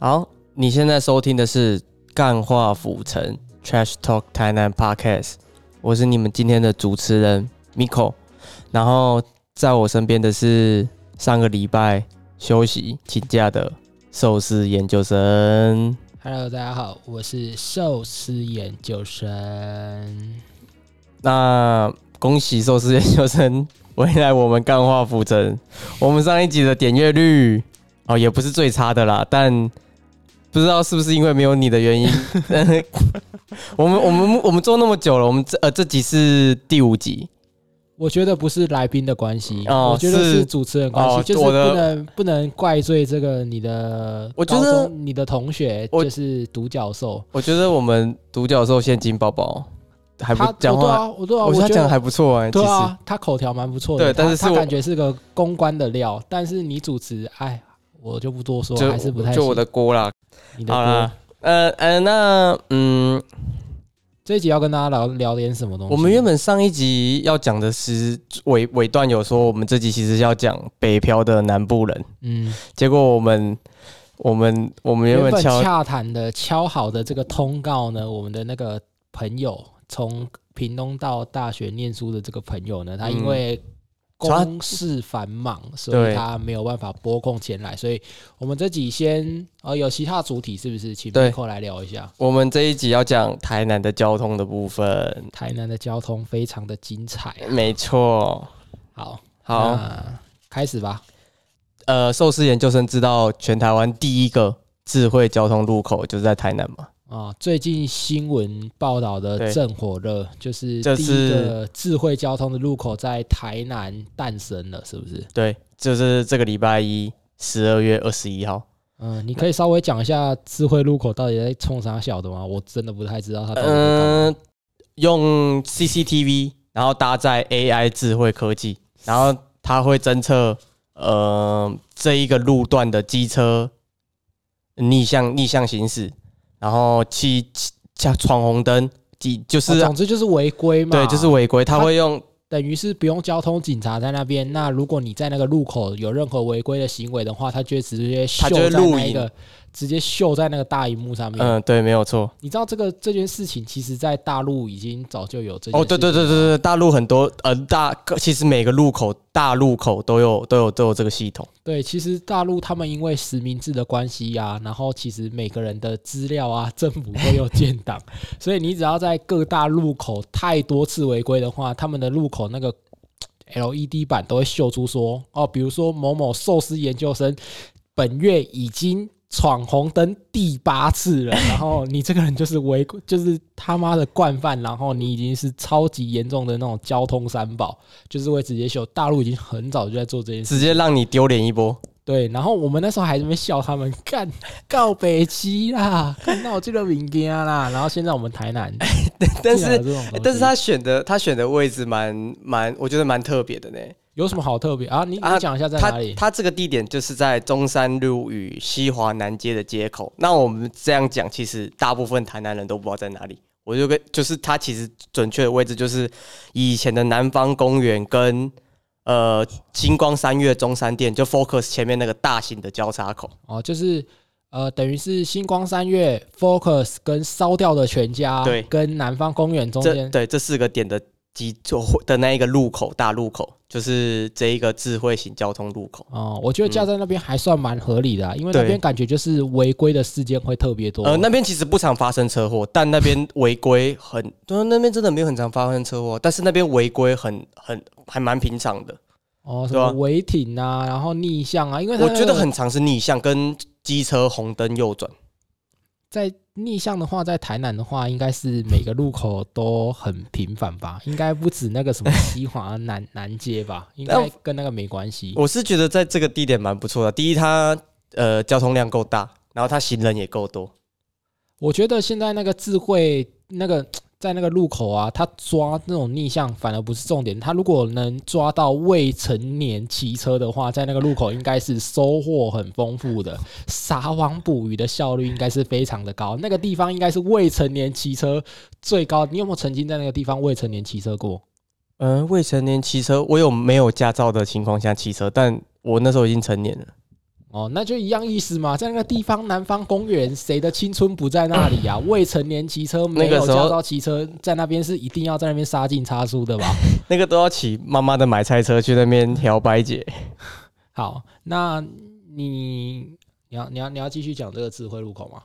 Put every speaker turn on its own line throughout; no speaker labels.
好，你现在收听的是《干话府城 Trash Talk 台南 Podcast》，我是你们今天的主持人 Miko，然后在我身边的是上个礼拜休息请假的寿司研究生。
Hello，大家好，我是寿司研究生。
那恭喜寿司研究生 回来我们干话府城。我们上一集的点阅率哦，也不是最差的啦，但不知道是不是因为没有你的原因。我们我们我们做那么久了，我们这呃这集是第五集，
我觉得不是来宾的关系，
哦
我觉得
是。
是主持人关系，
哦
就是不能不能怪罪这个你的
我觉得
你的同学
我
就是独角兽，
我觉得我们独角兽现金宝宝还不
他
讲话，
我
觉得他
觉得
讲的还不错哎、其实。
对啊，他口条蛮不错的，
对但是
他感觉是个公关的料，但是你主持，哎，我就不多说，
就
还是不太
就我的锅啦。
你的锅
好啦。，呃呃，那嗯，
这一集要跟大家聊聊点什么东西？
我们原本上一集要讲的是尾尾段有说，我们这集其实要讲北漂的南部人，
嗯，
结果我们我们我们原
原本洽谈的敲好的这个通告呢，我们的那个朋友从屏东到大学念书的这个朋友呢，他因为
他
公事繁忙，所以他没有办法拨空前来，所以我们这集先呃有其他主体是不是？请
对
Miko 来聊一下。
我们这一集要讲台南的交通的部分，
台南的交通非常的精彩啊！
没错。
好，
好，
那开始吧。
呃，寿司研究生知道全台湾第一个智慧交通路口就是在台南嘛？
啊，最近新闻报道的正火热，就是第一个智慧交通的路口在台南诞生了，是不是？
对，就是这个礼拜一，十二月二十一号。
嗯，你可以稍微讲一下智慧路口到底在冲啥小的吗？我真的不太知道它到底在干嘛。
嗯、用 CCTV，然后搭载 AI 智慧科技，然后它会侦测呃这一个路段的机车逆向逆向行驶，然后去像闯红灯，即就是、
哦总之就是违规嘛。
对，就是违规，它
它
会用
等于是不用交通警察在那边。那如果你在那个路口有任何违规的行为的话，他就会直接秀
它就会
在
录影
那个，直接秀在那个大荧幕上面。
嗯，对，没有错。
你知道这个这件事情，其实在大陆已经早就有这件
哦，对对对对对，大陆很多呃大，其实每个路口大路口都有都有都有这个系统。
对，其实大陆他们因为实名制的关系呀、然后其实每个人的资料啊，政府都有建档，所以你只要在各大路口太多次违规的话，他们的路口那个 LED 板都会秀出说，哦，比如说某某寿司研究生本月已经。闯红灯第八次了，然后你这个人就是违规，就是他妈的惯犯，然后你已经是超级严重的那种交通三宝，就是会直接秀。大陆已经很早就在做这件事，
直接让你丢脸一波。
对，然后我们那时候还在那边笑他们干告北七啦，看到这个民间啦，然后现在我们台南，
但是但是他选的他选的位置蛮蛮，我觉得蛮特别的呢。
有什么好特别啊？你
啊
你讲一下在
他
哪里？
它这个地点就是在中山路与西华南街的街口。那我们这样讲，其实大部分台南人都不知道在哪里。我就跟就是它其实准确的位置就是以前的南方公园跟呃星光三月中山店，就 Focus 前面那个大型的交叉口。
哦，就是呃，等于是星光三月、Focus 跟烧掉的全家，
对
跟南方公园中间，
对这四个点的集就的那一个路口大路口，就是这一个智慧型交通路口。
哦，我觉得架在那边还算蛮合理的、啊，因为那边感觉就是违规的事件会特别多。
呃，那边其实不常发生车祸，但那边违规很，对，那边真的没有很常发生车祸，但是那边违规很很还蛮平常的。
哦，什
对啊
么违停啊，然后逆向啊，因为
我觉得很常是逆向跟机车红灯右转。
在逆向的话，在台南的话，应该是每个路口都很频繁吧？应该不止那个什么 西华南南街吧？应该跟那个没关系。
我是觉得在这个地点蛮不错的。第一，它呃交通量够大，然后它行人也够多。
我觉得现在那个智慧那个在那个路口啊，他抓那种逆向反而不是重点。他如果能抓到未成年骑车的话，在那个路口应该是收获很丰富的，撒网捕鱼的效率应该是非常的高。那个地方应该是未成年骑车最高。你有没有曾经在那个地方未成年骑车过？
嗯、未成年骑车，我有没有驾照的情况下骑车，但我那时候已经成年了。
哦，那就一样意思嘛，在那个地方南方公园，谁的青春不在那里啊？未成年骑车没有驾照骑车，在那边是一定要在那边杀进杀出的吧？
那个都要骑妈妈的买菜车去那边调白姐。
好，那你你要你要你要继续讲这个智慧路口吗？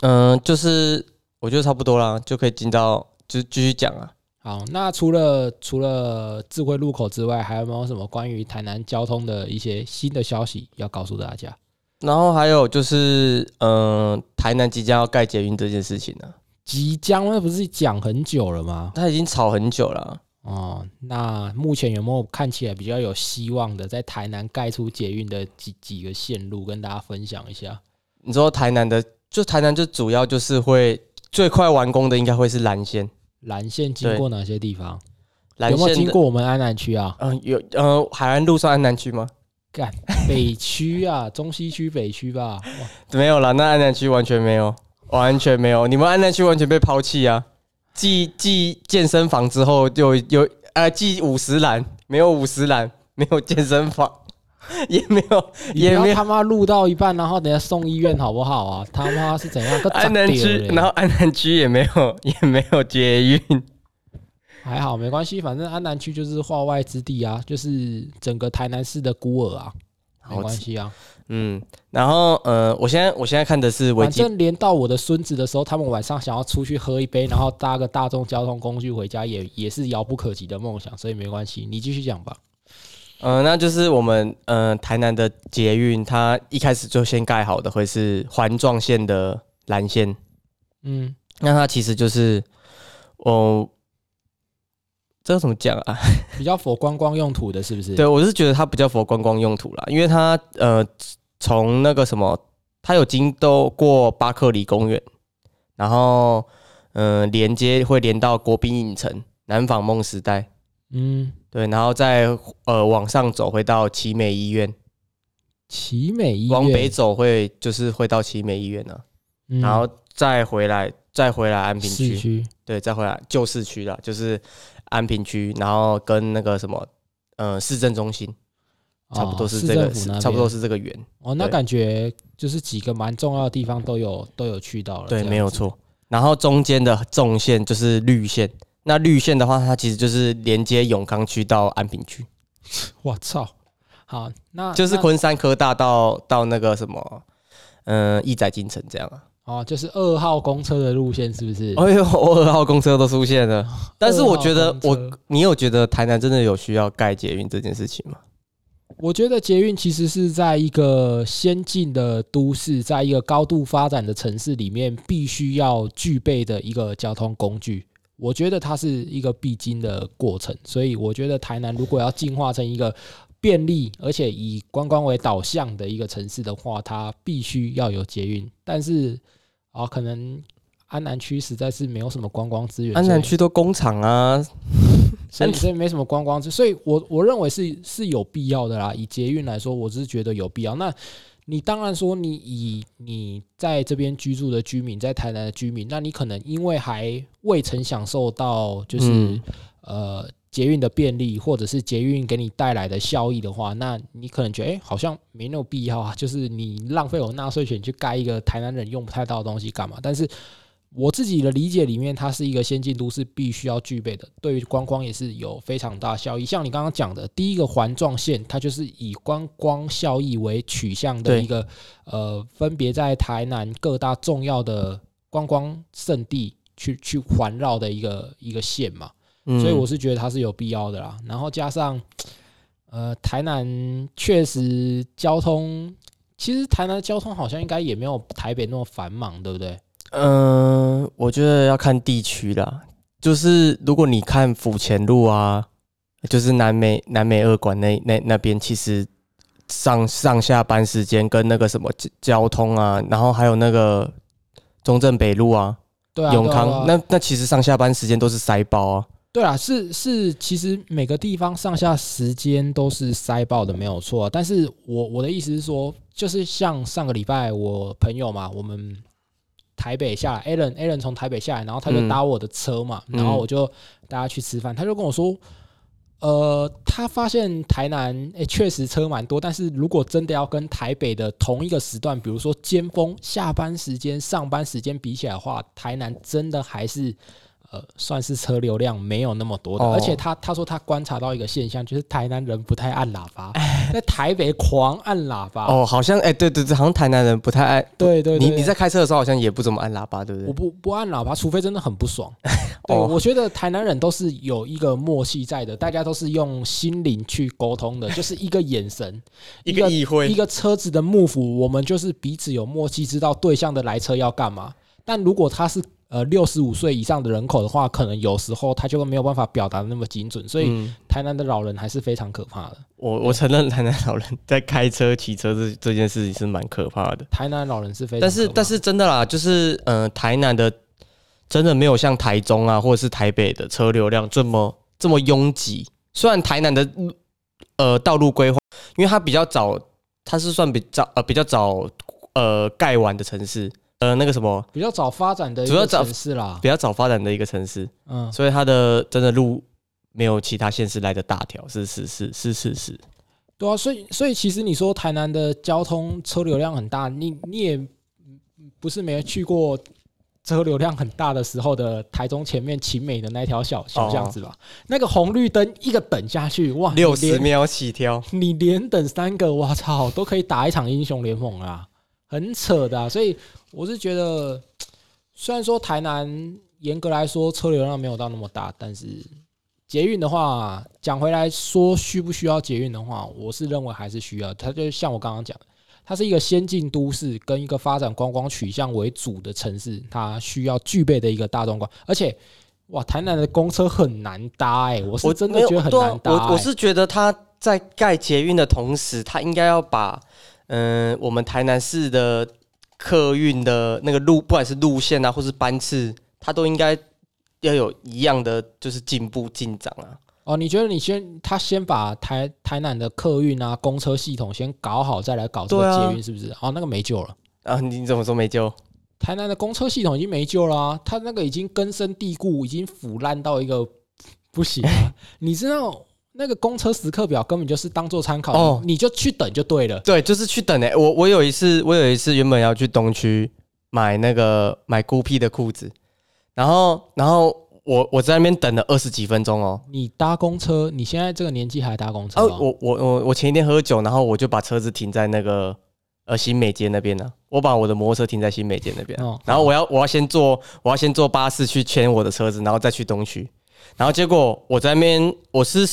嗯，就是我觉得差不多啦，就可以进到就继续讲啊。
好，那除了除了智慧路口之外，还有没有什么关于台南交通的一些新的消息要告诉大家？
然后还有就是，嗯、台南即将要盖捷运这件事情呢、
即将那不是讲很久了吗？
他已经吵很久了啊。
哦，那目前有没有看起来比较有希望的，在台南盖出捷运的几几个线路，跟大家分享一下？
你说台南的，就台南就主要就是会最快完工的应该会是蓝线，
蓝线经过哪些地方？
蓝
有没有
线的
经过我们安南区啊？
嗯、有嗯、海岸路算安南区吗？
干北区啊，中西区北区吧？哇，
没有啦，那安南区完全没有，完全没有，你们安南区完全被抛弃啊！继继健身房之后，就有呃继五十栏，没有五十栏，没有健身房，也没有也没有
要他妈录到一半，然后等下送医院好不好啊？他妈是怎样？个
安南区，然后安南区也没有 也没有捷运，
还好没关系，反正安南区就是化外之地啊，就是整个台南市的孤儿啊，没关系啊。
嗯，然后呃，我现在我现在看的是维基，
反正连到我的孙子的时候，他们晚上想要出去喝一杯，然后搭个大众交通工具回家也，也是遥不可及的梦想，所以没关系，你继续讲吧。
呃，那就是我们呃台南的捷运，它一开始就先盖好的会是环状线的蓝线，
嗯，
那它其实就是，哦，这个怎么讲啊？
比较佛观光用途的，是不是？
对我是觉得它比较符合观光用途啦，因为它呃从那个什么，它有经都过巴克里公园，然后嗯、呃连接会连到国宾影城、南纺梦时代，
嗯，
对，然后再呃往上走会到奇美医院，
奇美医院
往北，走会就是会到奇美医院呢、
嗯
然后再回来再回来安平区，对，再回来旧市区了，就是安平区，然后跟那个什么，呃，市政中心差不多是这个，差不多是这个圆，
哦，那感觉就是几个蛮重要的地方都有都有去到了，
对。没有错。然后中间的纵线就是绿线，那绿线的话，它其实就是连接永康区到安平区，
我操！好，那
就是昆山科大到到那个什么，嗯，义载金城这样啊。
哦，就是二号公车的路线是不是？
哎呦，我二号公车都出现了，但是我觉得我，你有觉得台南真的有需要盖捷运这件事情吗？
我觉得捷运其实是在一个先进的都市，在一个高度发展的城市里面，必须要具备的一个交通工具。我觉得它是一个必经的过程，所以我觉得台南如果要进化成一个便利而且以观光为导向的一个城市的话，它必须要有捷运。但是啊，可能安南区实在是没有什么观光资源，
安南区都工厂啊，
所以所以没什么观光资，所以我我认为是是有必要的啦。以捷运来说，我只是觉得有必要。那你当然说，你以你在这边居住的居民，在台南的居民，那你可能因为还未曾享受到就是、
嗯
呃捷运的便利，或者是捷运给你带来的效益的话，那你可能觉得哎、诶好像没那么必要啊，就是你浪费我纳税钱去盖一个台南人用不太到的东西干嘛？但是我自己的理解里面，它是一个先进都市必须要具备的，对于观光也是有非常大效益。像你刚刚讲的，第一个环状线，它就是以观光效益为取向的一个呃，分别在台南各大重要的观光胜地去去环绕的一个一个线嘛。
嗯
所以我是觉得它是有必要的啦。然后加上，呃，台南确实交通，其实台南的交通好像应该也没有台北那么繁忙，对不对？
嗯、我觉得要看地区啦。就是如果你看府前路啊，就是南美南美二馆那那那边，其实上上下班时间跟那个什么交交通啊，然后还有那个中正北路啊、
对啊，
永康，
对啊对啊
那那其实上下班时间都是塞爆啊。
对啊，是是，其实每个地方上下时间都是塞爆的，没有错。但是我我的意思是说，就是像上个礼拜我朋友嘛，我们台北下来，Alan Alan 从台北下来，然后他就
嗯。
搭我的车嘛，
嗯。
然后我就大家去吃饭，他就跟我说，呃，他发现台南诶确实车蛮多，但是如果真的要跟台北的同一个时段，比如说尖峰下班时间、上班时间比起来的话，台南真的还是。呃，算是车流量没有那么多的，而且他他说他观察到一个现象，就是台南人不太按喇叭，在台北狂按喇叭。
哦，好像哎，对对对，好像台南人不太爱。
对对，
你你在开车的时候好像也不怎么按喇叭，对不对？
我不不按喇叭，除非真的很不爽。对，我觉得台南人都是有一个默契在的，大家都是用心灵去沟通的，就是一个眼神，
一个意会，
一个车子的幕府，我们就是彼此有默契，知道对象的来车要干嘛。但如果他是呃，六十五岁以上的人口的话，可能有时候他就没有办法表达的那么精准，所以台南的老人还是非常可怕的。
我我承认台南老人在开车、骑车这这件事情是蛮可怕的。
台南老人是非常，
但是但是真的啦，就是呃，台南的真的没有像台中啊，或者是台北的车流量这么这么拥挤。虽然台南的呃道路规划，因为它比较早，它是算比较呃比较早呃盖完的城市。呃，那个什么
比较早发展的一个城市啦，
比较早发展的一个城市，嗯，所以它的真的路没有其他县市来的大条，是是是是是是，
对啊，所以所以其实你说台南的交通车流量很大，你你也不是没去过车流量很大的时候的台中前面晴美的那条小小巷子吧？那个红绿灯一个等下去，哇，
六十秒起跳，
你连等三个，我操，都可以打一场英雄联盟啊！很扯的，所以我是觉得，虽然说台南严格来说车流量没有到那么大，但是捷运的话，讲回来说需不需要捷运的话，我是认为还是需要。它就像我刚刚讲，它是一个先进都市跟一个发展观光取向为主的城市，它需要具备的一个大众观。而且，哇，台南的公车很难搭哎，我是真的觉得很难搭。
我我是觉得他在盖捷运的同时，他应该要把。嗯，我们台南市的客运的那个路，不管是路线啊，或是班次，它都应该要有一样的就是进步进展啊。
哦，你觉得你先他先把台台南的客运啊、公车系统先搞好，再来搞这个捷运，是不是？哦，那个没救了
啊！你怎么说没救？
台南的公车系统已经没救了，它那个已经根深蒂固，已经腐烂到一个不行啊！你知道？那个公车时刻表根本就是当做参考哦，你就去等就对了。
对，就是去等诶。我我有一次，我有一次原本要去东区买那个买孤僻的裤子，然后然后我我在那边等了二十几分钟哦。
你搭公车？你现在这个年纪还搭公车？哦，
我我我我前一天喝酒，然后我就把车子停在那个呃新美街那边呢。我把我的摩托车停在新美街那边，然后我要我要先坐我要先坐巴士去牵我的车子，然后再去东区。然后结果我在那边我是。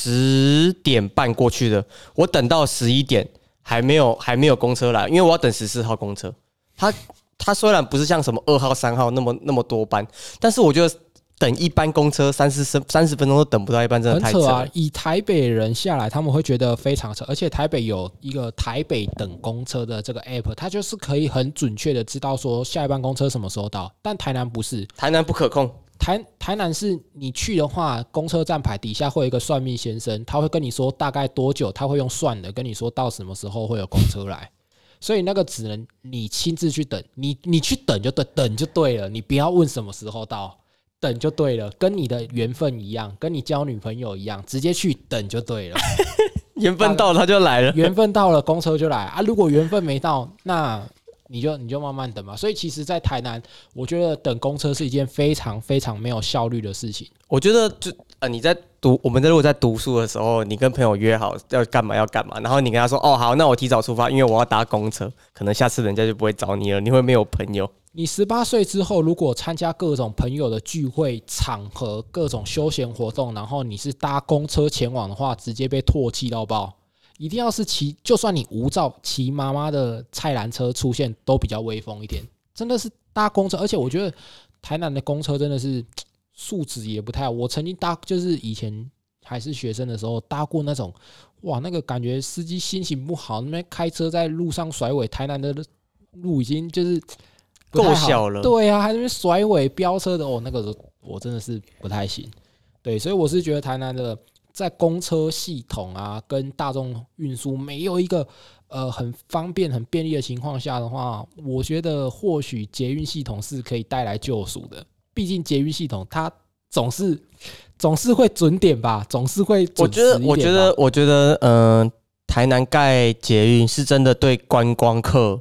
十点半过去的，我等到十一点还没有还没有公车来，因为我要等十四号公车。它它虽然不是像什么二号三号那么那么多班，但是我觉得等一班公车三四十三十分钟都等不到一班，真的太扯啊！
以台北人下来，他们会觉得非常扯，而且台北有一个台北等公车的这个 app，它就是可以很准确的知道说下一班公车什么时候到，但台南不是，
台南不可控。
台台南是你去的话，公车站牌底下会有一个算命先生，他会跟你说大概多久，他会用算的跟你说到什么时候会有公车来，所以那个只能你亲自去等，你你去等就对，等就对了，你不要问什么时候到，等就对了，跟你的缘分一样，跟你交女朋友一样，直接去等就对了，
缘分到了他就来了，
缘分到了公车就来啊，如果缘分没到那。你就你就慢慢等嘛，所以其实，在台南，我觉得等公车是一件非常非常没有效率的事情。
我觉得，就呃，你在读，我们在如果在读书的时候，你跟朋友约好要干嘛要干嘛，然后你跟他说，哦，好，那我提早出发，因为我要搭公车，可能下次人家就不会找你了，你会没有朋友。
你十八岁之后，如果参加各种朋友的聚会场合、各种休闲活动，然后你是搭公车前往的话，直接被唾弃到爆。一定要是骑，就算你无照骑妈妈的菜篮车出现，都比较威风一点。真的是搭公车，而且我觉得台南的公车真的是素质也不太好。我曾经搭，就是以前还是学生的时候搭过那种，哇，那个感觉司机心情不好，那边开车在路上甩尾。台南的路已经就是
够小了，
对啊，还那边甩尾飙车的哦，那个我真的是不太行。对，所以我是觉得台南的。在公车系统啊，跟大众运输没有一个呃很方便、很便利的情况下的话，我觉得或许捷运系统是可以带来救赎的。毕竟捷运系统它总是总是会准点吧，总是会
我觉得
准时一，点
我觉得
吧，
我觉得，嗯、台南盖捷运是真的对观光客、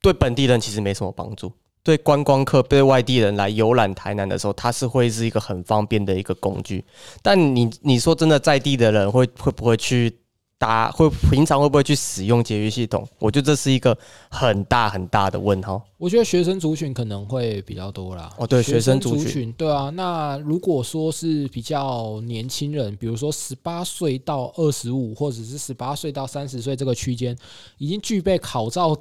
对本地人其实没什么帮助。对观光客、对外地人来游览台南的时候，它是会是一个很方便的一个工具。但你你说真的，在地的人会会不会去搭？会平常会不会去使用捷运系统？我觉得这是一个很大很大的问号。
我觉得学生族群可能会比较多啦。
哦对
学
学生
族
族群
对啊。那如果说是比较年轻人，比如说十八岁到二十五，或者是十八岁到三十岁这个区间，已经具备考照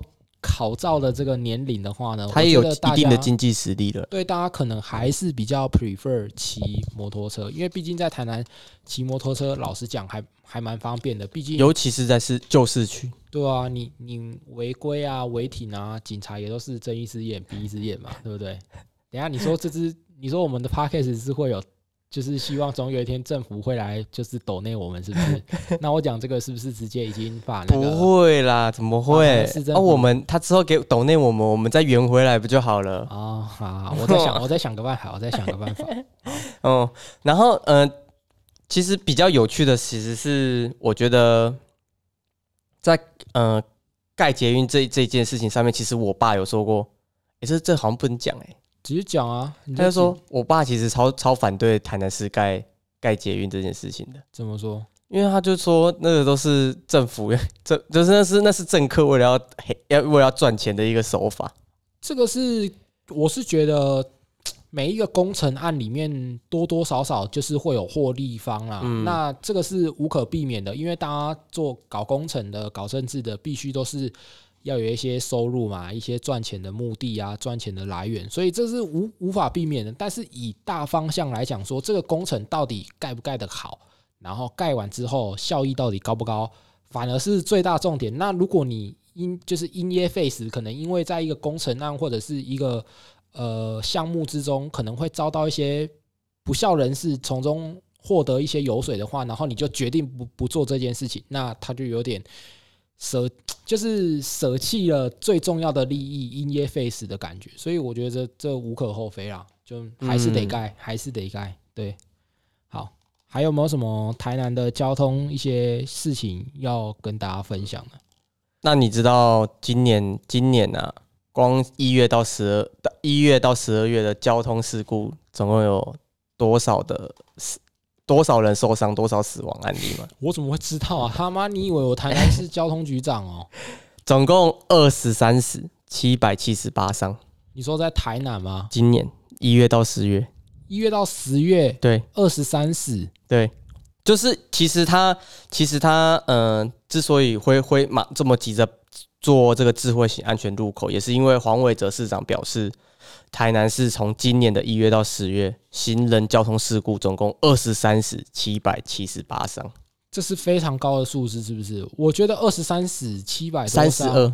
考照的这个年龄的话呢，
它也有一定的经济实力了。
对，大家可能还是比较 prefer 骑摩托车，因为毕竟在台南骑摩托车，老实讲还还蛮方便的。毕竟，
尤其是在市旧市区，
对啊，你你违规啊、违停啊，警察也都是睁一只眼闭一只眼嘛，对不对？等一下你说这只，你说我们的 podcast 是会有，就是希望总有一天政府会来，就是抖内我们是不是？那我讲这个是不是直接已经把那
不
个？
会啦，怎么
啊
会
市？政
啊，
府
我们他之后给抖内我们，我们再圆回来不就好了？
哦，好好，我再想，我再想个办法，我再想个办法。
哦，然后呃，其实比较有趣的其实是我觉得在呃盖捷运这这件事情上面，其实我爸有说过，也是这好像不能讲哎、
直接讲啊，
他就说我爸其实超超反对台南市盖盖捷运这件事情的。
怎么说？
因为他就说那个都是政府，这就是那是那是政客为了要黑要为了要赚钱的一个手法。
这个是我是觉得每一个工程案里面多多少少就是会有获利方啦。
嗯
那这个是无可避免的，因为大家做搞工程的、搞政治的，必须都是要有一些收入嘛，一些赚钱的目的啊，赚钱的来源，所以这是无无法避免的。但是以大方向来讲说，这个工程到底盖不盖得好，然后盖完之后效益到底高不高，反而是最大重点。那如果你因就是因噎废食，可能因为在一个工程案或者是一个呃项目之中，可能会遭到一些不孝人士从中获得一些油水的话，然后你就决定不不做这件事情，那他就有点舍，就是舍弃了最重要的利益，因噎废食的感觉。所以我觉得这这无可厚非啦，就还是得
嗯
盖，还是得盖。对，好，还有没有什么台南的交通一些事情要跟大家分享的？
那你知道今年今年啊，光一月到十二一月到十二月的交通事故，总共有多少的死多少人受伤，多少死亡案例吗？
我怎么会知道啊？他妈，你以为我台南市交通局长哦？
总共二十三死，七百七十八伤。
你说在台南吗？
今年一月到十月，
一月到十月，
对
二十三死，
对，就是其实他其实他嗯、呃之所以会会马这么急着做这个智慧型安全入口，也是因为黄伟哲市长表示，台南市从今年的一月到十月，行人交通事故总共二十三死，七百七十八伤，
这是非常高的数字，是不是？我觉得二十三死七百
三十二，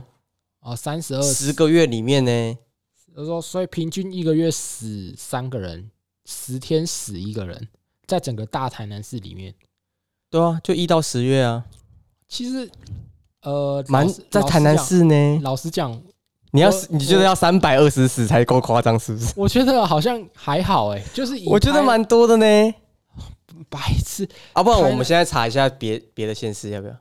啊，三十二
十个月里面呢，
我说，所以平均一个月死三个人，十天死一个人，在整个大台南市里面，
对啊，就一到十月啊，
其实呃，
蛮在台南，市呢，
老实讲
你要
我
你觉得要三百二十死才够夸张是不是？
我觉得好像还好哎、就是
我觉得蛮多的呢。
白痴，
啊，不然我们现在查一下别别的县市要不要？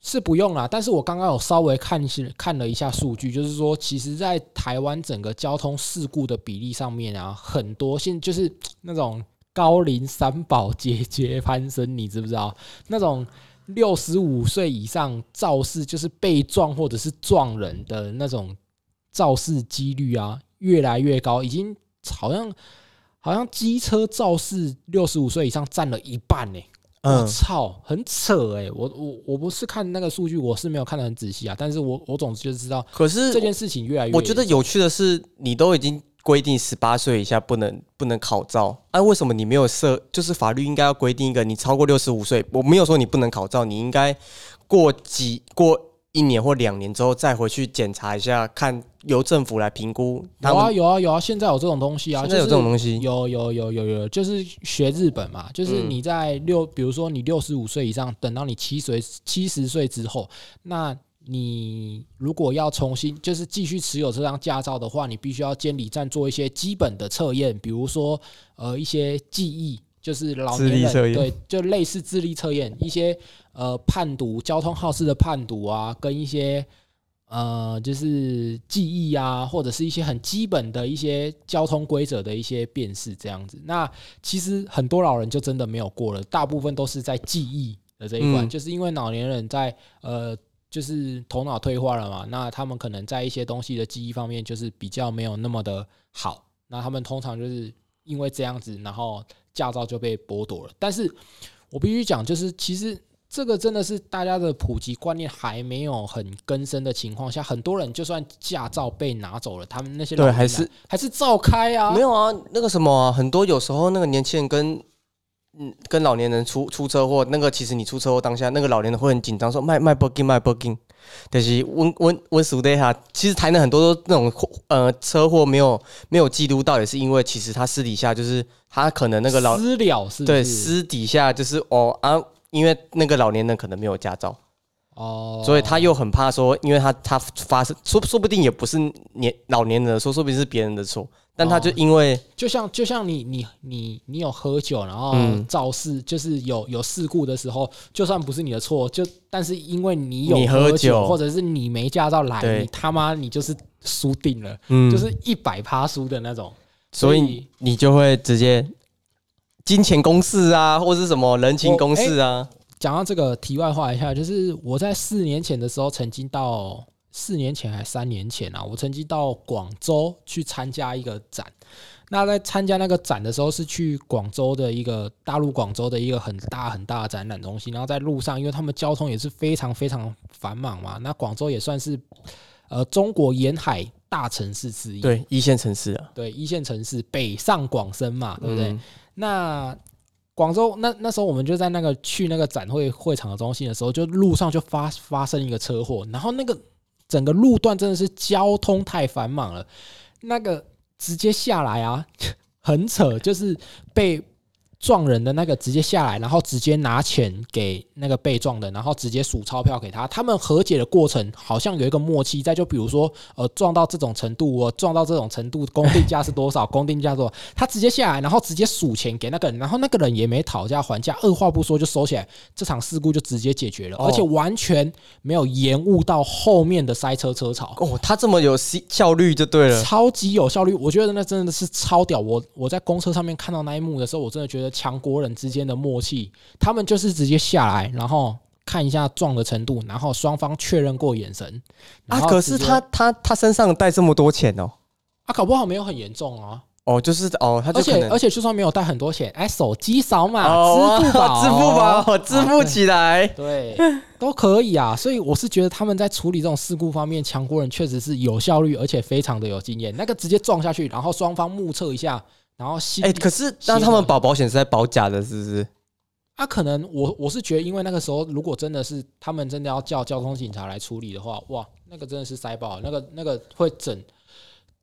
是不用啦，但是我刚刚有稍微看一些看了一下数据，就是说，其实，在台湾整个交通事故的比例上面啊，很多现就是那种高龄三宝节节攀升，你知不知道？那种六十五岁以上肇事就是被撞或者是撞人的那种肇事几率啊，越来越高，已经好像好像机车肇事六十五岁以上占了一半呢、我
嗯，
操，很扯哎、我我我不是看那个数据，我是没有看得很仔细啊，但是我我总之就知道
可是
这件事情越来越，
我觉得有趣的是，你都已经规定十八岁以下不能不能考照，啊，为什么你没有设？就是法律应该要规定一个，你超过六十五岁，我没有说你不能考照，你应该过几过一年或两年之后再回去检查一下，看由政府来评估。
有啊有啊有啊，现在有这种东西啊，
现在有这种东西，
有有有有有，就是学日本嘛，就是
嗯
你在六，比如说你六十五岁以上，等到你七岁七十岁之后，那你如果要重新就是继续持有这张驾照的话，你必须要监理站做一些基本的测验，比如说呃一些记忆，就是老年人对，就类似智力测验，一些呃判读交通号志的判读啊，跟一些呃就是记忆啊，或者是一些很基本的一些交通规则的一些辨识这样子。那其实很多老人就真的没有过了，大部分都是在记忆的这一关，就是因为老年人在呃。就是头脑退化了嘛，那他们可能在一些东西的记忆方面就是比较没有那么的好，那他们通常就是因为这样子，然后驾照就被剥夺了。但是我必须讲，就是其实这个真的是大家的普及观念还没有很根深的情况下，很多人就算驾照被拿走了，他们那些
人还是
还是照开啊？
没有啊，那个什么，很多有时候那个年轻人跟。嗯，跟老年人出出车祸，那个其实你出车祸当下，那个老年人会很紧张，说卖卖 booking 卖 booking，但是温温温熟的哈，其实台南很多都那种呃车祸没有没有记录到，也是因为其实他私底下就是他可能那个老
私了是，
对，私底下就是哦啊，因为那个老年人可能没有驾照哦，所以他又很怕说，因为他他发生说说不定也不是年老年人的错，说不定是别人的错。但他就因为
就像就像你你你你有喝酒，然后肇事，就是有有事故的时候，就算不是你的错，就但是因为你有喝酒，或者是你没驾照来，你他妈你就是输定了，就是一百趴输的那种，
所以你就会直接金钱公式啊，或是什么人情公式啊。
讲到这个题外话一下，就是我在四年前的时候曾经到。四年前还三年前啊，我曾经到广州去参加一个展。那在参加那个展的时候，是去广州的一个大陆广州的一个很大很大的展览中心。然后在路上，因为他们交通也是非常非常繁忙嘛。那广州也算是呃中国沿海大城市之一，
对一线城市啊，
对一线城市，北上广深嘛，对不对？那广州那那时候我们就在那个去那个展会会场的中心的时候，就路上就发发生一个车祸，然后那个。整个路段真的是交通太繁忙了，那个直接下来啊，很扯，就是被。撞人的那个直接下来，然后直接拿钱给那个被撞的，然后直接数钞票给他。他们和解的过程好像有一个默契，在就比如说，呃，撞到这种程度，我撞到这种程度，公定价是多少？公定价多少？他直接下来，然后直接数钱给那个人，然后那个人也没讨价还价，二话不说就收起来，这场事故就直接解决了，而且完全没有延误到后面的塞车车潮。
哦，他这么有效效率就对了，
超级有效率，我觉得那真的是超屌。我我在公车上面看到那一幕的时候，我真的觉得。强国人之间的默契，他们就是直接下来，然后看一下撞的程度，然后双方确认过眼神。
啊，可是他他他身上带这么多钱哦，
啊，搞不好没有很严重啊。
哦，就是哦，他而
且而且就算没有带很多钱，哎，手机扫码、支付宝、
支付宝支付起来，
对，都可以啊。所以我是觉得他们在处理这种事故方面，强国人确实是有效率，而且非常的有经验。那个直接撞下去，然后双方目测一下。然后，
哎，可是那他们保保险是在保假的，是不是？
啊，可能我我是觉得，因为那个时候，如果真的是他们真的要叫交通警察来处理的话，哇，那个真的是塞爆，那个那个会整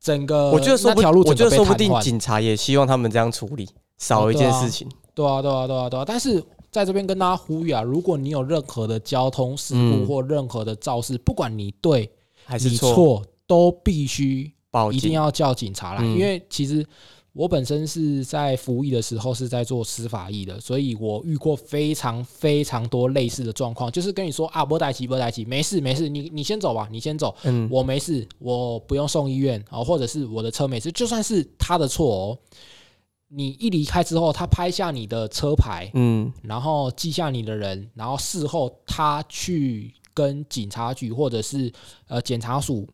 整个，
我觉得
那条路，
我觉得说不定警察也希望他们这样处理，少一件事情。
对啊，对啊，对啊，对啊。但是在这边跟大家呼吁啊，如果你有任何的交通事故或任何的肇事，不管你对
还是
错，都必须
报，
一定要叫警察来，因为其实。我本身是在服役的时候是在做司法役的，所以我遇过非常非常多类似的状况，就是跟你说啊，波代奇波代奇，没事没事，你你先走吧，你先走，嗯，我没事，我不用送医院啊，或者是我的车没事，就算是他的错哦，你一离开之后，他拍下你的车牌，嗯，然后记下你的人，然后事后他去跟警察局或者是呃检察署。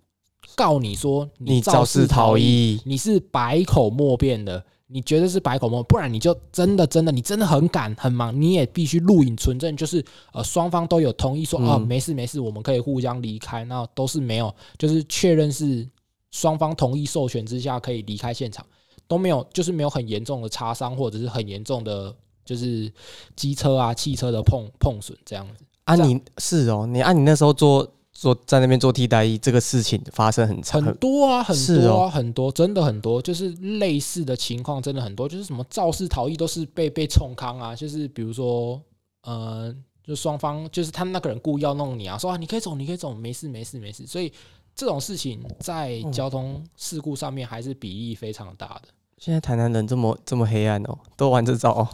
告你说你肇事逃逸，你是百口莫辩的，你绝对是百口莫，不然你就真的真的你真的很赶很忙，你也必须录影存证，就是呃双方都有同意说哦没事没事，我们可以互相离开，那都是没有，就是确认是双方同意授权之下可以离开现场，都没有，就是没有很严重的擦伤或者是很严重的就是机车啊汽车的碰碰损这样子
啊，你是哦，你按你那时候做。做在那边做替代役，这个事情发生很
很多啊，很多啊，很多，真的很多，就是类似的情况真的很多，就是什么肇事逃逸都是被被冲康啊，就是比如说，呃，就双方就是他那个人故意要弄你啊，说啊你可以走，你可以走，没事没事没事。所以这种事情在交通事故上面还是比例非常大的。
现在台南人这么这么黑暗哦，都玩这招、哦。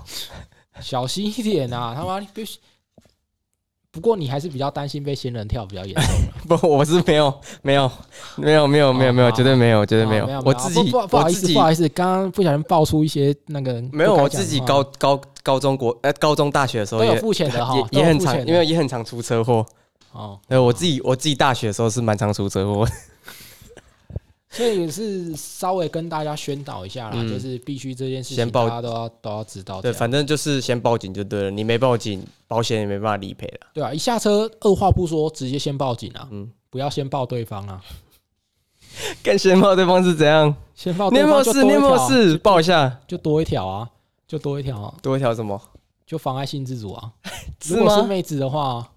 小心一点啊！他妈你别。不过你还是比较担心被仙人跳比较严重。
不，我是没有没有没有没有没有没有，绝对没有绝对没有。我自己
不不好意思不好意思，刚刚不小心爆出一些那个
没有，我自己高高高中国呃高中大学的时候
也付钱的哈，
也很常因为也很常出车祸。哦，对，我自己我自己大学的时候是蛮常出车祸。
所以也是稍微跟大家宣导一下啦，就是必须这件事情大家都要都要知道。
对，反正就是先报警就对了，你没报警，保险也没办法理赔了。
对啊，一下车二话不说，直接先报警啊！嗯，不要先报对方啊。
跟先报对方是怎样？
先报对方就多一
条，报一下
就多一条啊，就多一条啊，
多一条什么？
就妨碍性自主啊。如果是妹子的话。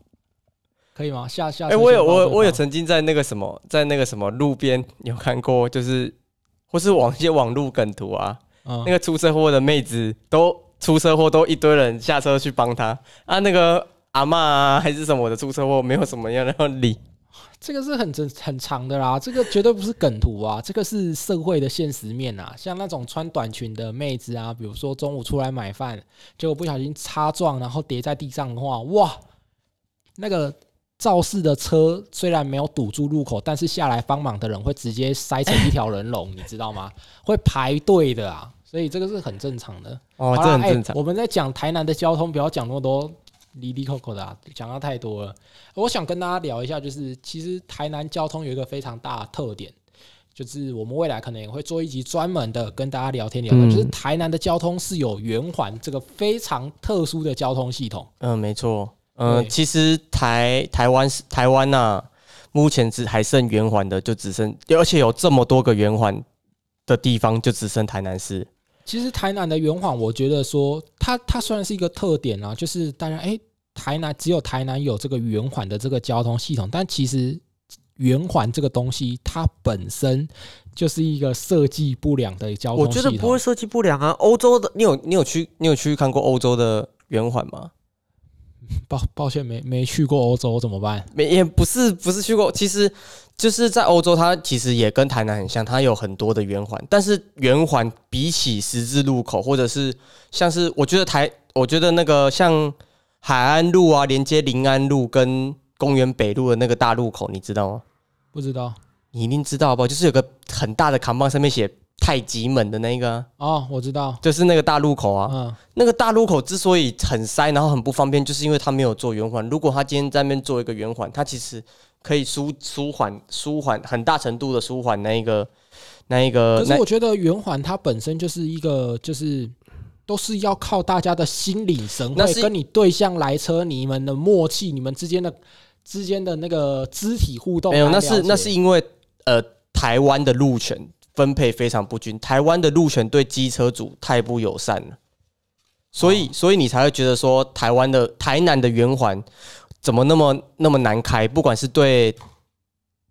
可以吗？下下哎，
我有我我有曾经在那个什么，在那个什么路边有看过，就是或是网一些网路梗图啊，那个出车祸的妹子都出车祸，都一堆人下车去帮她啊，那个阿妈啊还是什么的出车祸，没有什么样的理。
这个是很真很长的啦，这个绝对不是梗图啊，这个是社会的现实面啊。像那种穿短裙的妹子啊，比如说中午出来买饭，结果不小心擦撞，然后跌在地上的话，哇，那个。肇事的车虽然没有堵住路口，但是下来帮忙的人会直接塞成一条人龙，你知道吗？会排队的啊，所以这个是很正常的。
哦，这很正常。
我们在讲台南的交通，不要讲那么多离离扣扣的，讲到太多了。我想跟大家聊一下，就是其实台南交通有一个非常大的特点，就是我们未来可能也会做一集专门的跟大家聊天聊的，就是台南的交通是有圆环这个非常特殊的交通系统。
嗯，没错。嗯，其实台台湾是台湾呐，目前只还剩圆环的，就只剩，而且有这么多个圆环的地方，就只剩台南市。
其实台南的圆环，我觉得说它它虽然是一个特点啊，就是大家哎，台南只有台南有这个圆环的这个交通系统，但其实圆环这个东西它本身就是一个设计不良的交通。
我觉得不会设计不良啊，欧洲的，你有你有去你有去看过欧洲的圆环吗？
抱抱歉，没没去过欧洲怎么办？
没也不是不是去过，其实就是在欧洲，它其实也跟台南很像，它有很多的圆环。但是圆环比起十字路口，或者是像是我觉得台，我觉得那个像海岸路啊，连接临安路跟公园北路的那个大路口，你知道吗？
不知道，
你一定知道吧？就是有个很大的扛棒，上面写。太极门的那个
哦，我知道，
就是那个大路口啊。嗯，那个大路口之所以很塞，然后很不方便，就是因为它没有做圆环。如果他今天在那边做一个圆环，它其实可以舒舒缓、舒缓很大程度的舒缓那一个、那一个。
可是我觉得圆环它本身就是一个，就是都是要靠大家的心领神会，跟你对象来车，你们的默契，你们之间的之间的那个肢体互动。
没有，那是那是因为呃，台湾的路权。分配非常不均，台湾的路权对机车主太不友善了，所以所以你才会觉得说台湾的台南的圆环怎么那么那么难开？不管是对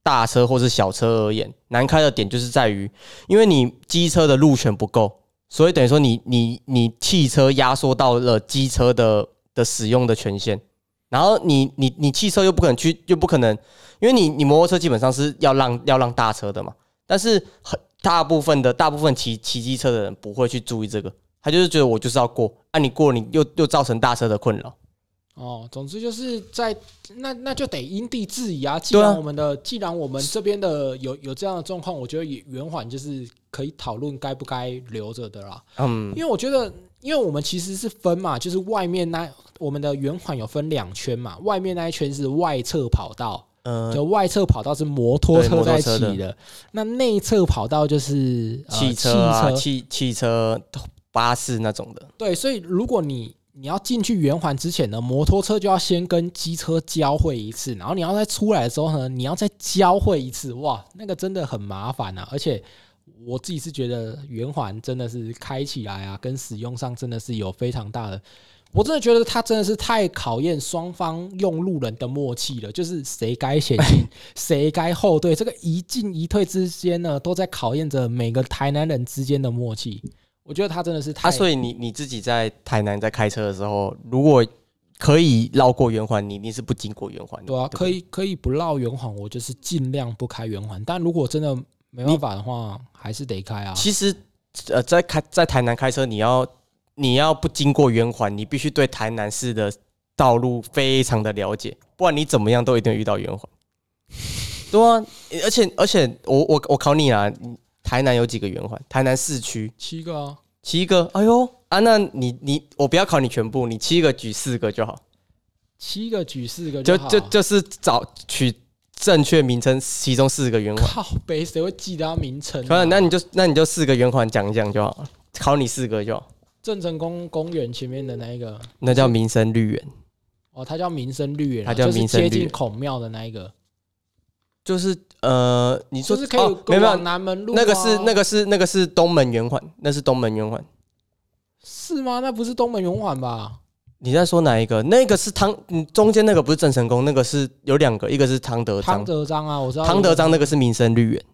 大车或是小车而言，难开的点就是在于，因为你机车的路权不够，所以等于说你你你汽车压缩到了机车的的使用的权限，然后你你你汽车又不可能去又不可能，因为你你摩托车基本上是要让要让大车的嘛，但是很。大部分的大部分骑骑机车的人不会去注意这个，他就是觉得我就是要过，啊，你过你又又造成大车的困扰。
哦，总之就是在那那就得因地制宜啊。既然我们的既然我们这边的有有这样的状况，我觉得圆环就是可以讨论该不该留着的啦。嗯，因为我觉得，因为我们其实是分嘛，就是外面那我们的圆环有分两圈嘛，外面那一圈是外侧跑道。就外侧跑道是摩托车在骑的，那内侧跑道就是
汽车啊、汽汽车、巴士那种的。
对，所以如果你你要进去圆环之前呢，摩托车就要先跟机车交汇一次，然后你要再出来的时候呢，你要再交汇一次。哇，那个真的很麻烦啊！而且我自己是觉得圆环真的是开起来啊，跟使用上真的是有非常大的。我真的觉得他真的是太考验双方用路人的默契了，就是谁该前进，谁该后退，这个一进一退之间呢，都在考验着每个台南人之间的默契。我觉得他真的是他，
所以你你自己在台南在开车的时候，如果可以绕过圆环，你一定是不经过圆环的。
对啊，
不
可以可以不绕圆环，我就是尽量不开圆环。但如果真的没办法的话，还是得开啊。
其实，呃，在开在台南开车，你要你要不经过圆环，你必须对台南市的道路非常的了解，不然你怎么样都一定会遇到圆环。对啊，而且而且我我我考你啊，台南有几个圆环？台南市区
七个啊，
七个。哎呦啊，那你你我不要考你全部，你七个举四个就好，
七个举四个好
就就就是找取正确名称，其中四个圆环。
靠北，谁会记得它名称、
可
啊？
能那你就那你就四个圆环讲一讲就好了，考你四个就好。
郑成功公园前面的那一个，
那叫民生绿园，
哦，它叫民生绿园啊，
它叫民生绿园
接近孔庙的那一个，
就是呃，你说
就是可以
哦没有
南门路、啊
那个是那个是那个是东门圆环，那是东门圆环。
是吗？那不是东门圆环吧？
你在说哪一个？那个是汤，嗯，中间那个不是郑成功，那个是有两个，一个是汤德
汤
章，
德章啊，我知道
汤德章那个是民生绿园，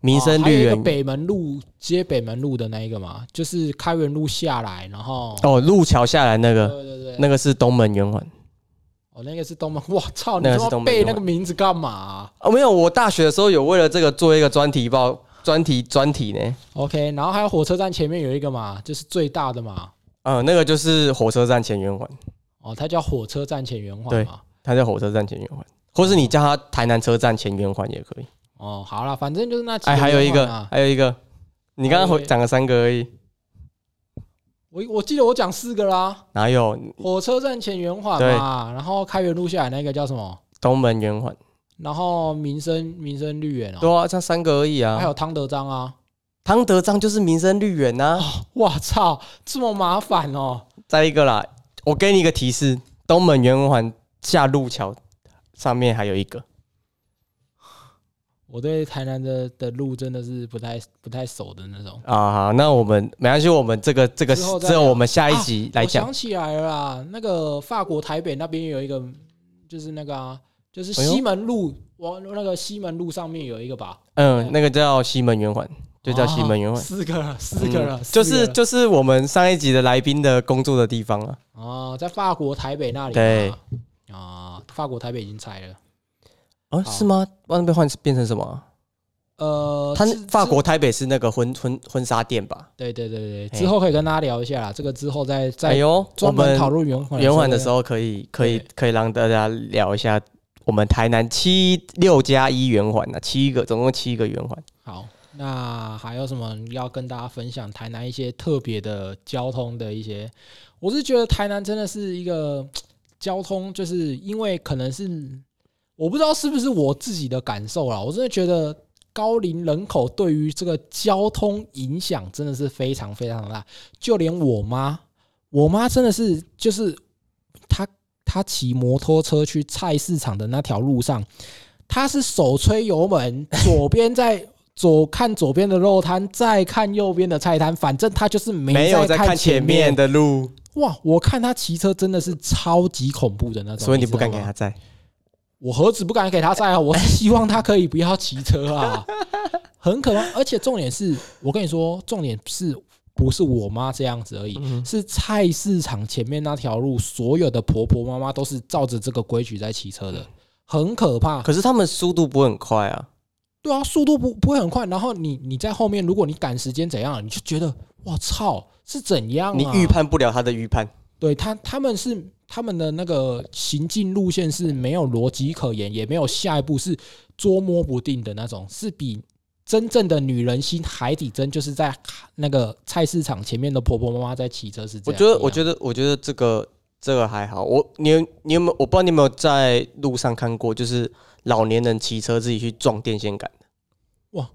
民生绿园
北门路接北门路的那一个嘛，就是开元路下来，然后
哦，路桥下来那个，
对对对，
那个是东门圆环。
哦那个是东门，我操，你
那个是
他妈
东门圆环
背那个名字干嘛啊、
哦，没有，我大学的时候有为了这个做一个专题报，专题专题呢。
OK，然后还有火车站前面有一个嘛，就是最大的嘛，
嗯，那个就是火车站前圆环，
哦，它叫火车站前圆环
对。它叫火车站前圆环，或是你叫它台南车站前圆环也可以。
哦，好了，反正就是那几个
哎，还有一个还有一个，你刚刚讲了三个而已，
我我记得我讲四个啦，
哪有
火车站前圆环
对
嘛，然后开元路下来那个叫什么？
东门圆环？
然后民生民生绿园哦，
对啊，这三个而已啊。
还有汤德章啊。
汤德章就是民生绿园呐、
哇操，这么麻烦哦！
再一个啦，我给你一个提示，东门圆环下路桥上面还有一个。
我对台南的的路真的是不太不太熟的那种。
啊，好，那我们没关系，我们这个这个
之后
我们下一集来讲
我想。起来了啦，那个法国台北那边有一个，就是那个啊，就是西门路，我那个西门路上面有一个吧，
嗯，那个叫西门圆环，就叫西门圆
哦
环。
四个了，四个了，
嗯就是就是我们上一集的来宾的工作的地方啊。
哦，在法国台北那里嘛，
对
啊，法国台北已经拆了，
哦，是吗？那边换变成什么啊？
呃，
他法国台北是那个婚婚婚纱店吧？
对对对对，之后可以跟大家聊一下啦，这个之后再
哎
再
呦，我
专门
们
讨论圆环
圆环的时候可以可以可以让大家聊一下我们台南七六加一圆环啊，七个总共七个圆环。
好，那还有什么要跟大家分享台南一些特别的交通的一些？我是觉得台南真的是一个交通，就是因为可能是我不知道是不是我自己的感受啦，我真的觉得高龄人口对于这个交通影响真的是非常非常大，就连我妈，我妈真的是就是她她骑摩托车去菜市场的那条路上，她是手吹油门，左边在。左看左边的肉摊，再看右边的菜摊，反正她就是没
没有在
看
看前面的路，
哇！我看他骑车真的是超级恐怖的那种，
所以你不敢给他载。
我何止不敢给他载啊！我是 希望他可以不要骑车啊，很可怕。而且重点是我跟你说，重点是不是我妈这样子而已？
嗯
是菜市场前面那条路，所有的婆婆妈妈都是照着这个规矩在骑车的，很可怕。
可是他们速度不会很快啊。
对啊，速度不不会很快，然后你你在后面，如果你赶时间怎样，你就觉得我操是怎样、啊？
你预判不了他的预判。
对他，他们是他们的那个行进路线是没有逻辑可言，也没有下一步，是捉摸不定的那种，是比真正的女人心海底针，就是在那个菜市场前面的婆婆妈妈在骑车是这样。
我觉得，我
得
觉得，我觉得这个这个还好。我你有你有没有？我不知道你有没有在路上看过，就是老年人骑车自己去撞电线杆的，
哇，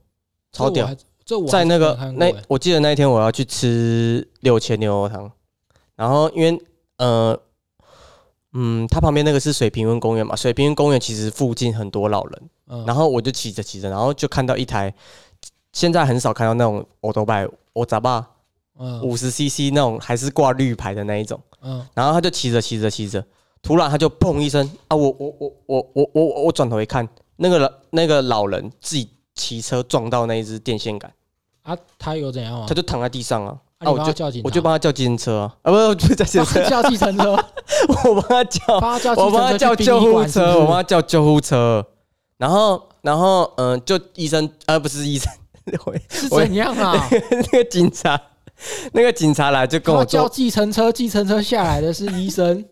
超屌！
这我
在那个那
我
记得那一天我要去吃六千牛肉汤，然后因为呃嗯，它旁边那个是水平温公园嘛，水平温公园其实附近很多老人，
嗯。
然后我就骑着骑着，然后就看到一台，现在很少看到那种欧多拜，我咋吧
嗯。
五十 CC 那种还是挂绿牌的那一种，
嗯。
然后他就骑着骑着骑着，突然他就砰一声啊！我我我我我我我我转头一看，那个老那个老人自己骑车撞到那一只电线杆，
啊，他有怎样吗？
他？就躺在地上啊，
啊，
我就
叫警察，
我就帮他叫计程车啊，啊不，不是 叫计程车，
叫计程车，
我帮他叫，
帮他叫
我帮他叫救护车，我帮他叫救护车，然后然后嗯，就医生呃不是医生，
是怎样啊？
那个警察，那个警察来就跟我
他叫，计程车，计程车下来的是医生，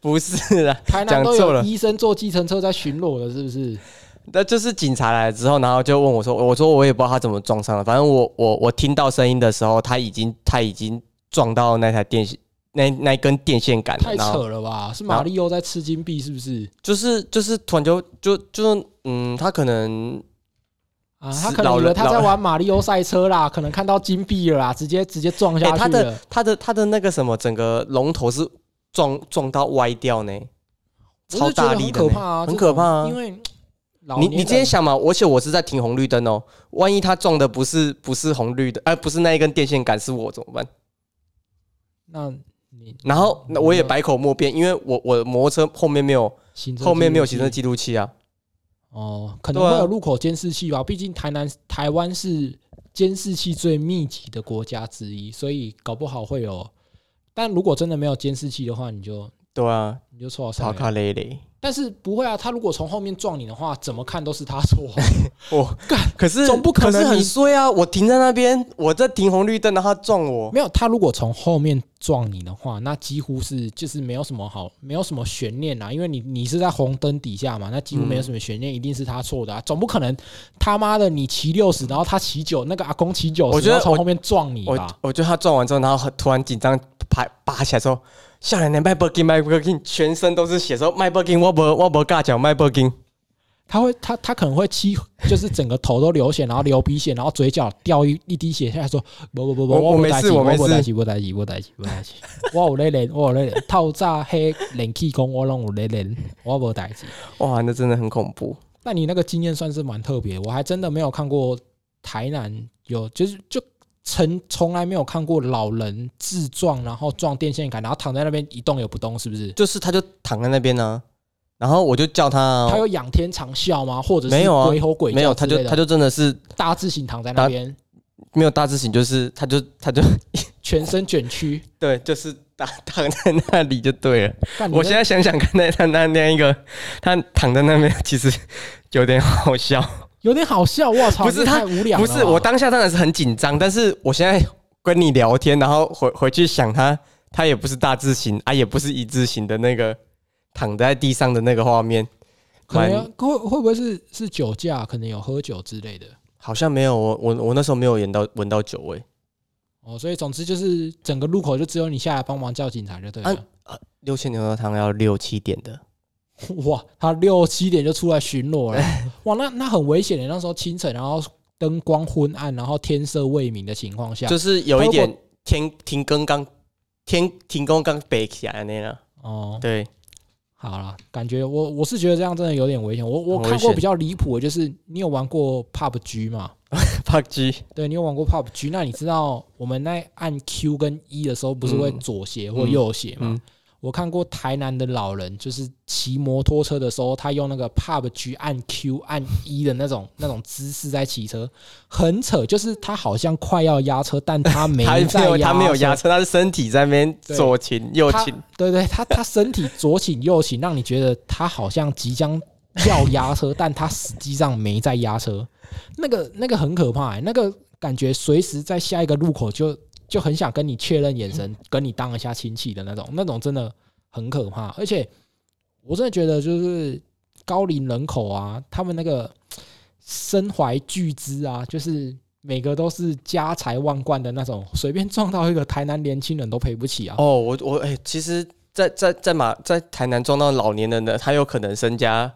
不是啦，
台南都有医生坐计程车在巡逻的，是不是？
那就是警察来了之后，然后就问我说：“我说我也不知道他怎么撞上了，反正我我我听到声音的时候，他已经他已经撞到那台电线那那根电线杆了，
太扯了吧？是马里奥在吃金币是不是？
就是就是突然就就就嗯，他可能
啊，他可能他在玩马里奥赛车啦，可能看到金币了啦，直接直接撞
哎、
下去
他的。他的他的那个什么，整个龙头是撞撞到歪掉呢，超大力的呢，
很可怕啊，
很可怕啊
因为老
你你今天想嘛，而且我是在停红绿灯哦，万一他撞的不是不是红绿的，哎、不是那一根电线杆，是我怎么办？
那你
然后那我也百口莫辩，因为我我摩托车后面没有后面没有
记录器
行车记录器啊。
哦，可能会有路口监视器吧。毕竟台南台湾是监视器最密集的国家之一，所以搞不好会有。但如果真的没有监视器的话，你就
对啊，
你就错
超
了。
卡累累。
但是不会啊，他如果从后面撞你的话，怎么看都是他错。
我 干可是
总不可能
是很
你
衰啊！我停在那边，我在停红绿灯，然后他撞我。
没有，他如果从后面撞你的话，那几乎是就是没有什么好，没有什么悬念啊，因为你你是在红灯底下嘛，那几乎没有什么悬念，一定是他错的啊，总不可能他妈的你骑六十，然后他骑九，那个阿公骑九十，从后面撞你
我
吧？
我觉得他撞完之后，然后突然紧张，爬爬起来说：“笑脸脸卖 burger 卖 burger，全身都是血，说卖 burger，我不我不尬脚卖 burger。
他会他他可能会气，就是整个头都流血，然后流鼻血，然后嘴角掉一一滴血下来，说不不不不，
我我没事我没事
没事，我代志我没事我代志，我有咧练，我有咧练，透早黑冷气功我拢有咧练，我无代志。
哇，那真的很恐怖。
那你那个经验算是蛮特别，我还真的没有看过台南有，就是就从从来没有看过老人自撞，然后撞电线杆，然后躺在那边一动也不动，是不是？
就是他就躺在那边呢、然后我就叫他啊、
他有仰天长啸吗？或者是
没有啊
鬼吼鬼叫
没有，他就他就真的是
大字型躺在那边，
没有大字型，就是他就他就
全身卷曲。
对，就是躺躺在那里就对了。我现在想想看，那他那那一个他躺在那边，其实有点好笑。
有点好笑，我操！
不是他
太无聊。
不是我当下当然是很紧张，但是我现在跟你聊天，然后回回去想他，他也不是大字型啊，也不是一字型的那个躺在地上的那个画面，
可能
蛮
会会不会是是酒驾，可能有喝酒之类的
好像没有我我我那时候没有闻到闻到酒味。
哦。所以总之就是整个路口就只有你下来帮忙叫警察就对了。
啊六千牛肉汤要六七点的，
哇，他六七点就出来巡逻了，哇，那那很危险的。那时候清晨，然后灯光昏暗，然后天色未明的情况下，
就是有一点天停更刚天停工刚北起来那样。
哦，
对，
好了，感觉我我是觉得这样真的有点危险。我我看过比较离谱的，就是你有玩过 PUBG 吗？
PUBG
对你有玩过 PUBG？那你知道我们在按 Q 跟 E 的时候，不是会
嗯
左斜或右斜吗？
嗯
我看过台南的老人，就是骑摩托车的时候，他用那个 PUBG 按 Q 按 E 的那种 那种姿势在骑车，很扯。就是他好像快要压车，但他没
他
在
没有他没有压
车，
他是身体在那边左倾右倾，
对对，他他身体左倾右倾，让你觉得他好像即将要压车，但他实际上没在压车。那个那个很可怕、欸，那个感觉随时在下一个路口就就很想跟你确认眼神，跟你当一下亲戚的那种，那种真的很可怕。而且我真的觉得，就是高龄人口啊，他们那个身怀巨资啊，就是每个都是家财万贯的那种，随便撞到一个台南年轻人都赔不起啊。
哦，我我哎、其实在，在在马在台南撞到老年人的，他有可能身家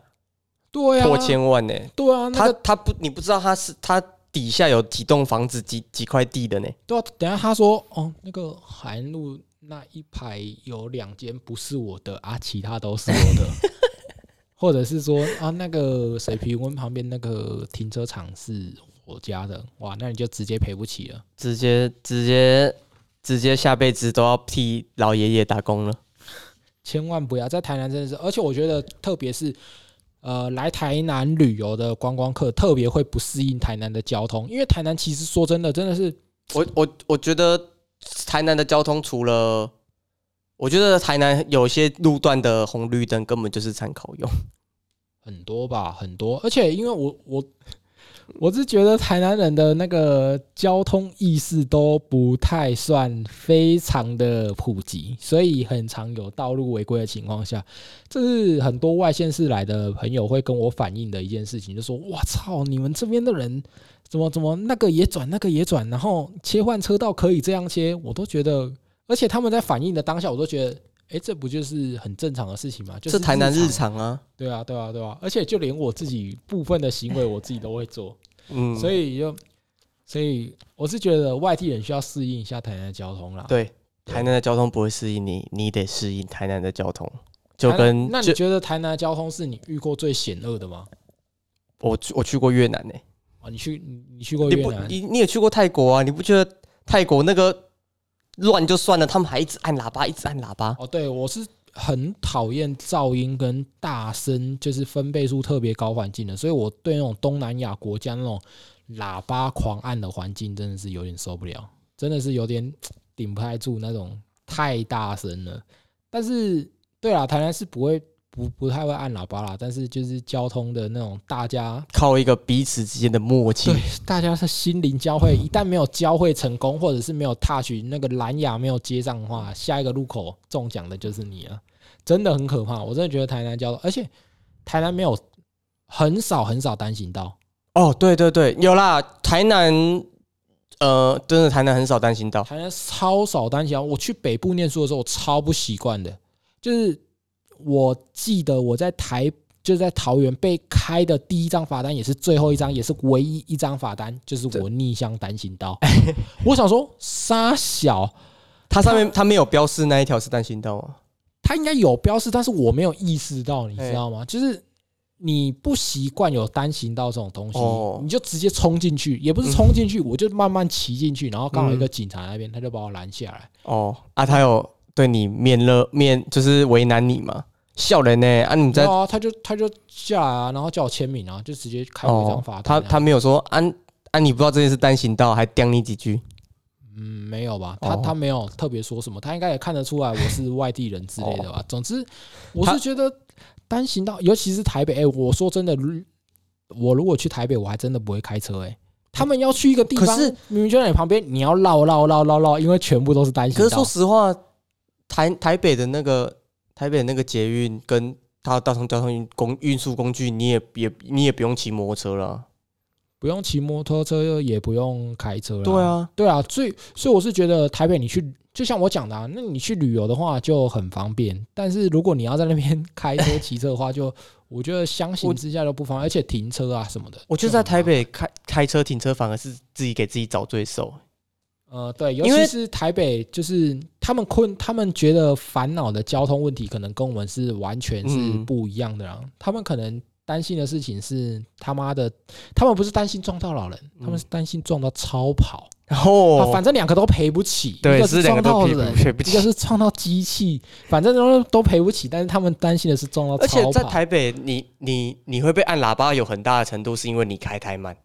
对啊，
破千万呢、
对啊，那
他他不，你不知道他是他底下有几栋房子、几几块地的呢？
对啊，等下他说哦，那个海岸路那一排有两间不是我的啊，其他都是我的，或者是说啊，那个水平温旁边那个停车场是我家的，哇，那你就直接赔不起了。
直接直接直接下辈子都要替老爷爷打工了。
千万不要在台南真的是，而且我觉得特别是呃来台南旅游的观光客，特别会不适应台南的交通，因为台南其实说真的真的是
我我我觉得台南的交通除了，我觉得台南有些路段的红绿灯根本就是参考用。
很多吧，很多，而且因为我我我是觉得台南人的那个交通意识都不太算非常的普及，所以很常有道路违规的情况下，这是很多外县市来的朋友会跟我反映的一件事情，就说：“我操，你们这边的人怎么怎么那个也转，那个也转，然后切换车道可以这样切，我都觉得，而且他们在反映的当下，我都觉得。”哎，这不就是很正常的事情吗？就是
台南日常啊，
对啊，对啊，对啊，而且就连我自己部分的行为，我自己都会做，嗯，所以就，所以我是觉得外地人需要适应一下台南的交通啦。
对，台南的交通不会适应你，你得适应台南的交通。就跟
那你觉得台南的交通是你遇过最险恶的吗？
我我去过越南呢。
啊，你去你去过越南？
你你也去过泰国啊？你不觉得泰国那个？乱就算了，他们还一直按喇叭，一直按喇叭。
哦，对，我是很讨厌噪音跟大声，就是分贝数特别高环境的，所以我对那种东南亚国家那种喇叭狂按的环境真的是有点受不了，真的是有点顶不太住那种太大声了。但是，对啊，台南是不会。不不太会按喇叭啦，但是就是交通的那种，大家
靠一个彼此之间的默契，
对，大家是心灵交汇，一旦没有交汇成功，或者是没有 touch 那个蓝牙没有接上的话，下一个路口中奖的就是你了，真的很可怕。我真的觉得台南交通，而且台南没有很少很少单行道。
哦，对对对，有啦，台南，呃，真的台南很少单行道，
台南超少单行道。我去北部念书的时候，我超不习惯的，就是。我记得我在台就是在桃园被开的第一张罚单，也是最后一张，也是唯一一张罚单，就是我逆向单行道。我想说，沙小，
它上面它没有标示那一条是单行道啊？
它应该有标示，但是我没有意识到，你知道吗？就是你不习惯有单行道这种东西，你就直接冲进去，也不是 冲进去，我就慢慢骑进去，然后刚好一个警察那边，他就把我拦下来。
哦啊，他有对你免了免，就是为难你嘛？笑人呢啊！你在
啊，他就他就下来啊，然后叫我签名啊，就直接开一张罚
单。他他没有说安安，你不知道这件事单行道，还刁你几句。
嗯，没有吧？他他没有特别说什么，他应该也看得出来我是外地人之类的吧。总之，我是觉得单行道，尤其是台北。哎，我说真的，我如果去台北，我还真的不会开车。哎，他们要去一个地方，可是明明就在你旁边，你要绕绕绕绕绕，因为全部都是单行道。
可是说实话，台台北的那个。台北那个捷运跟它大众交通运工运输工具，你也也你也不用骑摩托车了，
不用骑摩托车，也不用开车了。
对啊，
对啊，所以所以我是觉得台北你去，就像我讲的，啊，那你去旅游的话就很方便。但是如果你要在那边开车骑车的话，就我觉得相形之下都不方便，而且停车啊什么的，
我觉得在台北开开车停车反而是自己给自己找罪受。
呃，对，尤其是台北，就是他们困，他们觉得烦恼的交通问题，可能跟我们是完全是不一样的啦。他们可能担心的事情是他妈的，他们不是担心撞到老人，他们是担心撞到超跑。
然后，
反正两个都赔不起，
一个
是撞到人，一个是撞到机器，反正都都赔不起。但是他们担心的是撞到。而
且在台北，你你你会被按喇叭，有很大的程度是因为你开太慢。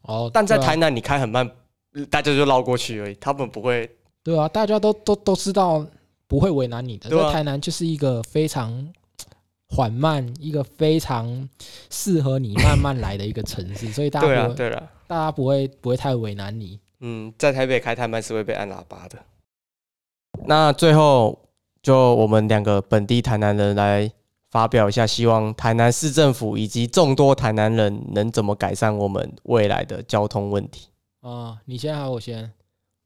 哦，
但在台南你开很慢。大家就绕过去而已，他们不会。
对啊，大家都都都知道不会为难你的。在台南就是一个非常缓慢、一个非常适合你慢慢来的一个城市，所以大家
对啊，对了，
大家不会不会太为难你。
嗯，在台北开太慢是会被按喇叭的。那最后就我们两个本地台南人来发表一下，希望台南市政府以及众多台南人能怎么改善我们未来的交通问题。
啊，你先还是我先？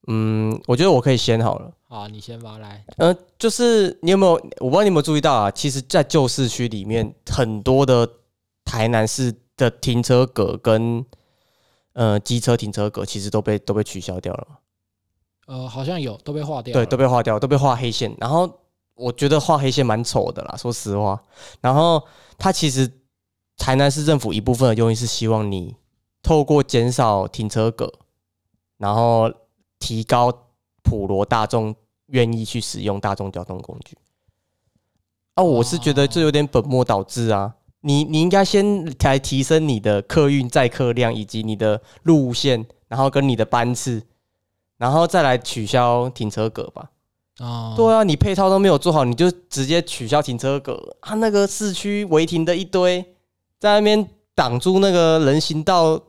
嗯，我觉得我可以先好了。
好，你先吧，来。
呃，就是你有没有？我不知道你有没有注意到啊？其实，在旧市区里面，很多的台南市的停车格跟呃机车停车格，其实都被都被取消掉了。
呃，好像有，都被划掉。
对，都被划掉，都被划黑线。然后我觉得画黑线蛮丑的啦，说实话。然后它其实台南市政府一部分的用意是希望你透过减少停车格。然后提高普罗大众愿意去使用大众交通工具啊，我是觉得这有点本末倒置啊！你你应该先来提升你的客运载客量以及你的路线，然后跟你的班次，然后再来取消停车格吧。
哦，
对啊，你配套都没有做好，你就直接取消停车格啊！那个市区违停的一堆，在那边挡住那个人行道，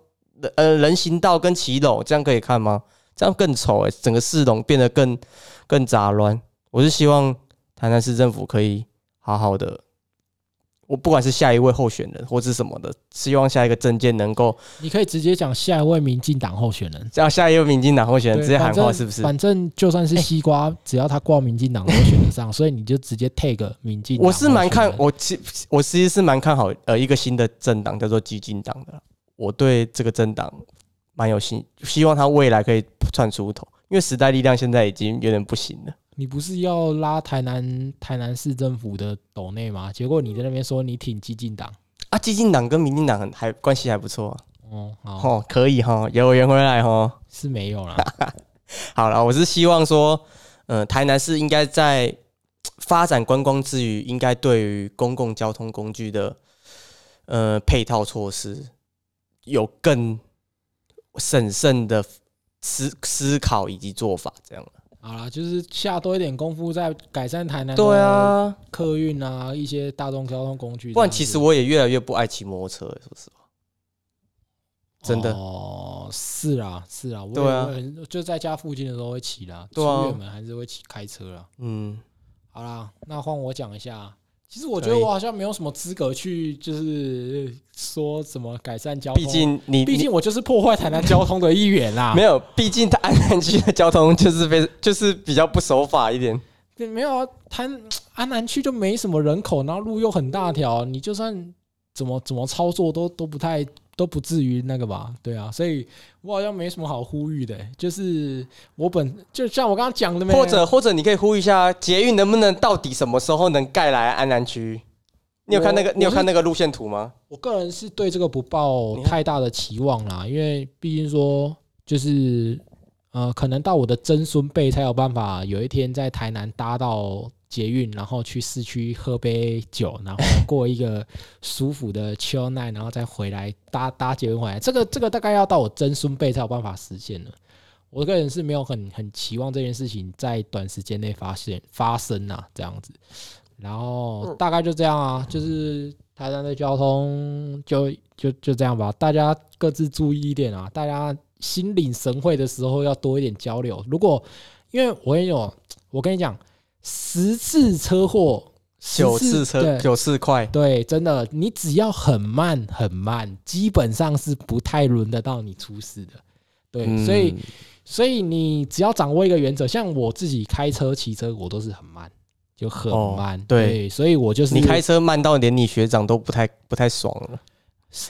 呃，人行道跟骑楼，这样可以看吗？这样更丑哎、整个市容变得更更杂乱。我是希望台南市政府可以好好的，我不管是下一位候选人或是什么的，希望下一个政见能够
你可以直接讲下一位民进党候选人。
这样，下一位民进党候选人直接喊话是不是？
反正就算是西瓜，只要他挂民进党都选得上，所以你就直接 take 民进党
我。是蛮看我其我其实是蛮看好呃一个新的政党叫做激进党的啦，我对这个政党蛮有信，希望他未来可以窜出头，因为时代力量现在已经有点不行了。
你不是要拉台南台南市政府的斗内吗？结果你在那边说你挺激进党，
啊，激进党跟民进党很还关系还不错、啊，
哦，好
哦，可以哈，有缘回来哈。
是没有啦。
好了，我是希望说，呃，台南市应该在 发展观光之余，应该对于公共交通工具的呃配套措施有更审慎的思思考以及做法，这样。
好啦，就是下多一点功夫在改善台南
对啊，
客运啊一些大众交通工具。
不然其实我也越来越不爱骑摩托车了，说实话。真的
哦，是啊，是啊，我也
对啊
我也很就在家附近的时候会骑啦，
对啊
出远门还是会骑开车啦。
嗯，
好啦，那换我讲一下。其实我觉得我好像没有什么资格去，就是说什么改善交通。
毕竟你
毕竟我就是破坏台南交通的一员啦。
没有，毕竟它安南区的交通就是非就是比较不守法一点。
对，没有啊，台安南区就没什么人口，然后路又很大条，你就算怎么怎么操作都都不太都不至于那个吧？对啊，所以我好像没什么好呼吁的、就是我本就像我刚刚讲的没，
或者或者你可以呼吁一下，捷运能不能到底什么时候能盖来安南区？你有看那个你有看那个路线图吗？
我个人是对这个不抱太大的期望啦，因为毕竟说就是呃，可能到我的曾孙辈才有办法有一天在台南搭到捷运，然后去市区喝杯酒，然后过一个舒服的宵夜然后再回来搭搭捷运回来。这个这个大概要到我曾孙辈才有办法实现了。我个人是没有很很期望这件事情在短时间内发现发生啊，这样子。然后大概就这样啊，就是台南的交通就就就这样吧，大家各自注意一点啊，大家心领神会的时候要多一点交流。如果因为我也有，我跟你讲，十次车祸，
九次车九次快，
对，真的，你只要很慢很慢，基本上是不太轮得到你出事的。对，
嗯
所以所以你只要掌握一个原则，像我自己开车、骑车，我都是很慢，就很
哦
慢。
对
所以我就是
你开车慢到连你学长都不太不太爽了。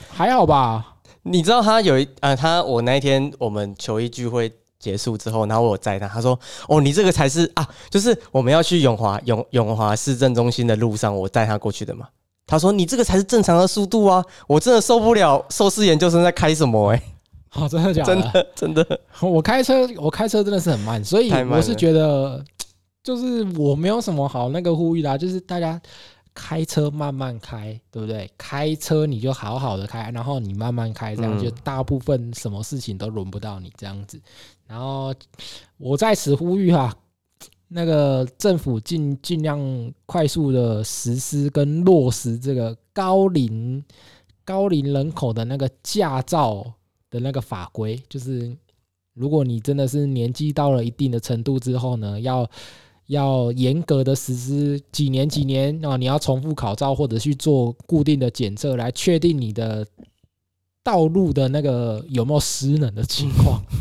还好吧？
你知道他有一呃，他我那一天我们球衣聚会结束之后，然后我有载他，他说：“哦，你这个才是啊，就是我们要去永华永永华市政中心的路上，我载他过去的嘛。”他说：“你这个才是正常的速度啊！”我真的受不了寿司研究生在开什么哎、
好、真的假
真
的？
真的，
我开车，我开车真的是很慢，所以我是觉得，就是我没有什么好那个呼吁啦，就是大家开车慢慢开，对不对？开车你就好好的开，然后你慢慢开，这样
嗯
就大部分什么事情都轮不到你这样子。然后我在此呼吁哈，那个政府尽尽量快速的实施跟落实这个高龄高龄人口的那个驾照的那个法规，就是如果你真的是年纪到了一定的程度之后呢，要要严格的实施几年几年啊，你要重复考照或者去做固定的检测，来确定你的道路的那个有没有失能的情况。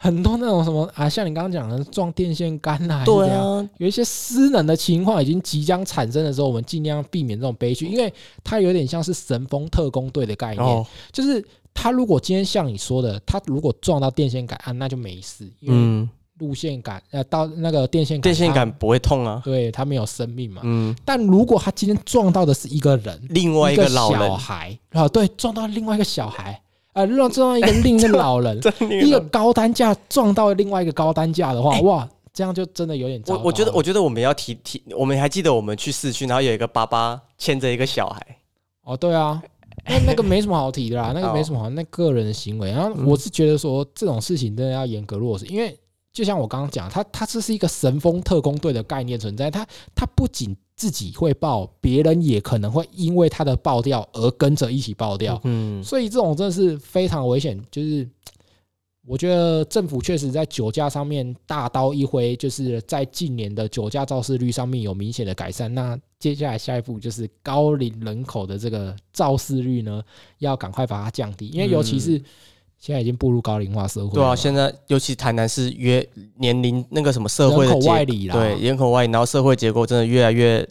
很多那种什么啊，像你刚刚讲的撞电线杆啊，
对啊，
有一些失能的情况已经即将产生的时候，我们尽量避免这种悲剧，因为它有点像是神风特工队的概念，
哦，
就是他如果今天像你说的，他如果撞到电线杆啊，那就没事，因为
嗯，
路线杆呃到那个电线杆，
电线杆不会痛啊。
它，对他没有生命嘛。
嗯，
但如果他今天撞到的是一个人，
另外一
个
个老人。
小，孩啊，对，撞到另外一个小孩，呃，撞撞到一个 另一个老人，一个高单价撞到另外一个高单价的话，哇，这样就真的有点糟
我我觉得，我觉得我们要提提，我们还记得我们去市区，然后有一个爸爸牵着一个小孩，
哦，对啊，那那个没什么好提的啦，那个没什么好，那个人的行为。然后我是觉得说这种事情真的要严格落实，因为就像我刚刚讲，它它这是一个神风特工队的概念存在，它它不仅自己会爆，别人也可能会因为它的爆掉而跟着一起爆掉，
嗯，
所以这种真的是非常危险。就是我觉得政府确实在酒驾上面大刀一挥，就是在近年的酒驾肇事率上面有明显的改善。那接下来下一步就是高龄人口的这个肇事率呢，要赶快把它降低，因为尤其是现在已经步入高龄化社会
对啊，现在尤其台南是越年龄那个什么社会的
人口外移啦
对人口外移，然后社会结构真的越来越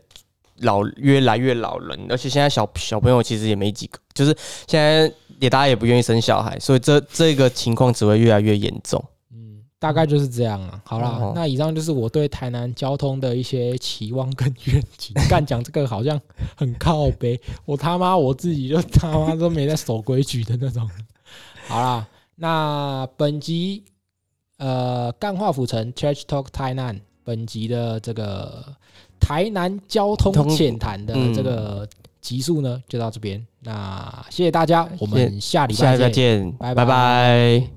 老，越来越老人，而且现在小小朋友其实也没几个，就是现在也大家也不愿意生小孩，所以这这个情况只会越来越严重。
嗯，大概就是这样啊。好啦，
哦
那以上就是我对台南交通的一些期望跟愿景。干讲这个好像很靠背，我他妈我自己就他妈都没在守规矩的那种。好啦，那本集呃干化府城 Church Talk 台南本集的这个台南交通
通
浅谈的
嗯
这个集数呢，就到这边。那谢谢大家，我们下礼
下礼拜
再见。
见，
拜
拜拜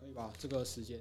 可以吧？这个时间。